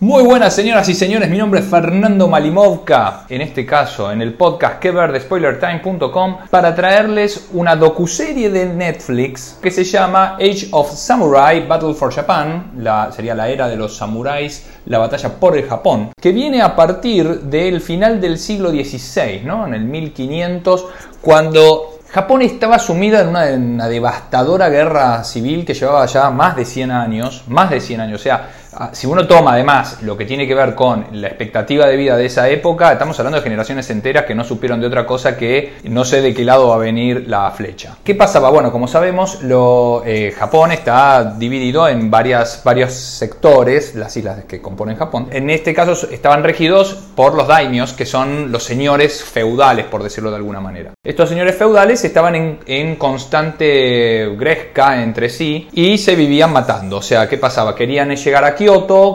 Muy buenas señoras y señores, mi nombre es Fernando Malimovka, en este caso en el podcast que de spoilertime.com para traerles una docuserie de Netflix que se llama Age of Samurai Battle for Japan, la, sería la era de los samuráis, la batalla por el Japón, que viene a partir del final del siglo XVI, ¿no? en el 1500, cuando Japón estaba sumido en una, en una, devastadora guerra civil que llevaba ya más de 100 años, más de 100 años, o sea, si uno toma además lo que tiene que ver con la expectativa de vida de esa época, estamos hablando de generaciones enteras que no supieron de otra cosa que no sé de qué lado va a venir la flecha. ¿Qué pasaba? Bueno, como sabemos, eh, Japón está dividido en varias, varios sectores, las islas que componen Japón. En este caso estaban regidos por los daimios, que son los señores feudales, por decirlo de alguna manera. Estos señores feudales estaban en, en constante gresca entre sí y se vivían matando. O sea, ¿qué pasaba? Querían llegar aquí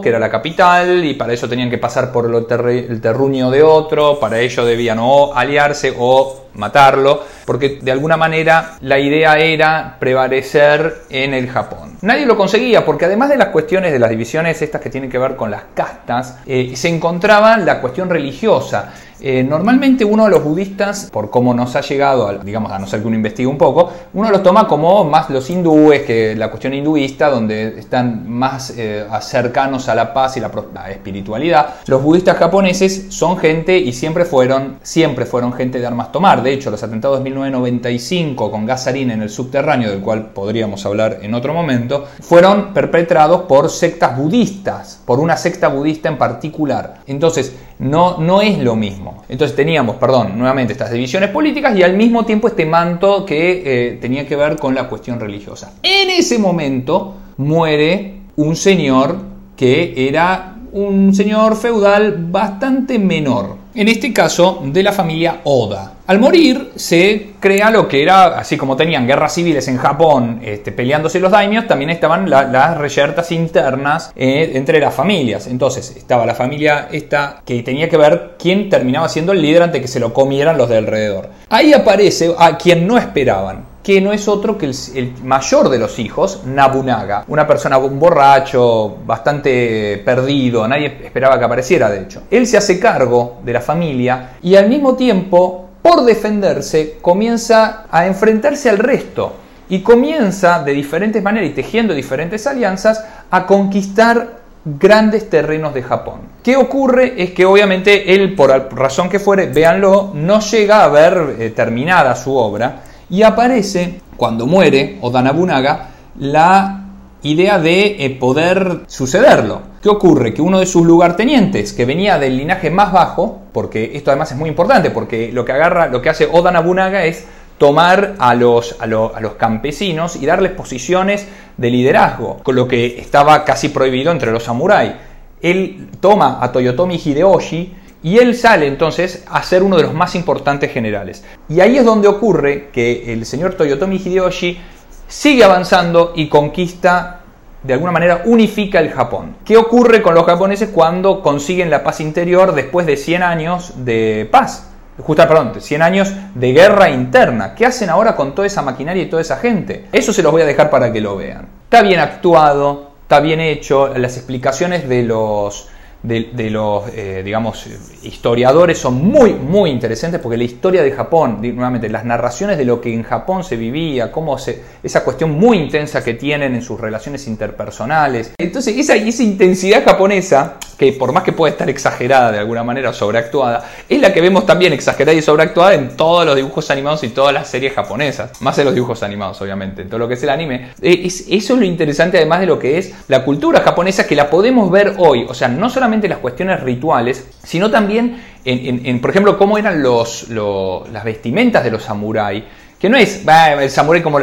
Que era la capital, y para eso tenían que pasar por el terruño de otro, para ello debían o aliarse o matarlo, porque de alguna manera la idea era prevalecer en el Japón. Nadie lo conseguía, porque además de las cuestiones de las divisiones estas que tienen que ver con las castas, eh, se encontraba la cuestión religiosa. Eh, normalmente uno de los budistas, por cómo nos ha llegado, digamos, a no ser que uno investigue un poco, uno los toma como más los hindúes, que la cuestión hinduista, donde están más eh, cercanos a la paz y la, la, espiritualidad. Los budistas japoneses son gente y siempre fueron, siempre fueron gente de armas tomar. De hecho, los atentados de 1995 con gasarín en el subterráneo, del cual podríamos hablar en otro momento, fueron perpetrados por sectas budistas, por una secta budista en particular. Entonces, no, no es lo mismo. Entonces teníamos, perdón, nuevamente estas divisiones políticas y al mismo tiempo este manto que eh, tenía que ver con la cuestión religiosa. En ese momento muere un señor que era un señor feudal bastante menor. En este caso, de la familia Oda. Al morir, se crea lo que era, así como tenían guerras civiles en Japón este, peleándose los daimios, también estaban las reyertas internas eh, entre las familias. Entonces, estaba la familia esta que tenía que ver quién terminaba siendo el líder antes que se lo comieran los de alrededor. Ahí aparece a quien no esperaban, que no es otro que el, mayor de los hijos, Nabunaga, una persona, un borracho, bastante perdido, nadie esperaba que apareciera de hecho. Él se hace cargo de la familia y al mismo tiempo, por defenderse, comienza a enfrentarse al resto y comienza de diferentes maneras y tejiendo diferentes alianzas a conquistar grandes terrenos de Japón. ¿Qué ocurre? Es que obviamente él, por razón que fuere, véanlo, no llega a ver eh, terminada su obra y aparece, cuando muere Oda Nobunaga, la idea de eh, poder sucederlo. ¿Qué ocurre? Que uno de sus lugartenientes, que venía del linaje más bajo, porque esto además es muy importante, porque lo que agarra, lo que hace Oda Nobunaga es tomar a los, a, lo, a los campesinos y darles posiciones de liderazgo, con lo que estaba casi prohibido entre los samuráis. Él toma a Toyotomi Hideyoshi y él sale entonces a ser uno de los más importantes generales. Y ahí es donde ocurre que el señor Toyotomi Hideyoshi sigue avanzando y conquista, de alguna manera unifica el Japón. ¿Qué ocurre con los japoneses cuando consiguen la paz interior después de 100 años de paz? Justo, perdón, 100 años de guerra interna. ¿Qué hacen ahora con toda esa maquinaria y toda esa gente? Eso se los voy a dejar para que lo vean. Está bien actuado, está bien hecho, las explicaciones de los de, los, eh, digamos, historiadores son muy, muy interesantes porque la historia de Japón, nuevamente, las narraciones de lo que en Japón se vivía, cómo esa cuestión muy intensa que tienen en sus relaciones interpersonales. Entonces, esa, esa intensidad japonesa, que por más que pueda estar exagerada de alguna manera o sobreactuada, es la que vemos también exagerada y sobreactuada en todos los dibujos animados y todas las series japonesas, más en los dibujos animados, obviamente, en todo lo que es el anime. Eh, es, eso es lo interesante además de lo que es la cultura japonesa que la podemos ver hoy, o sea, no solamente las cuestiones rituales, sino también en, por ejemplo, cómo eran los, las vestimentas de los samuráis, que no es el samurái como...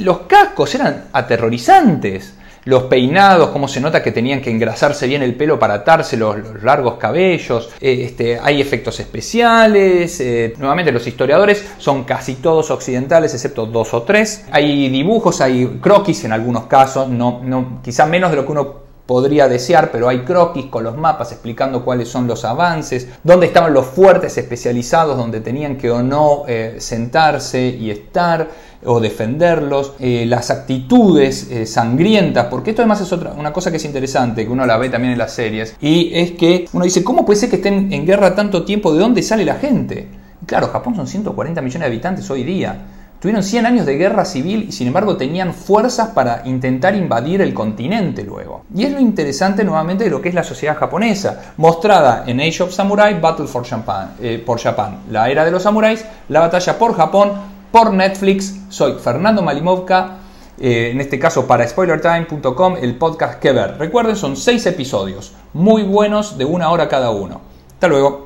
Los cascos eran aterrorizantes los peinados, cómo se nota que tenían que engrasarse bien el pelo para atarse los, los largos cabellos, eh, este, hay efectos especiales, eh, nuevamente los historiadores son casi todos occidentales excepto dos o tres, hay dibujos, hay croquis en algunos casos, no, no, quizá menos de lo que uno podría desear, pero hay croquis con los mapas explicando cuáles son los avances, dónde estaban los fuertes especializados, donde tenían que o no eh, sentarse y estar o defenderlos, eh, las actitudes eh, sangrientas, porque esto además es otra, una cosa que es interesante, que uno la ve también en las series, y es que uno dice, ¿cómo puede ser que estén en guerra tanto tiempo? ¿De dónde sale la gente? claro, Japón son 140 millones de habitantes hoy día. Tuvieron 100 años de guerra civil y sin embargo tenían fuerzas para intentar invadir el continente luego. Y es lo interesante nuevamente de lo que es la sociedad japonesa, mostrada en Age of Samurai, Battle for Japan, eh, por Japan, la era de los samuráis, la batalla por Japón, por Netflix. Soy Fernando Malimovka, eh, en este caso para spoilertime.com, el podcast que ver. Recuerden, son 6 episodios, muy buenos, de una hora cada uno. Hasta luego.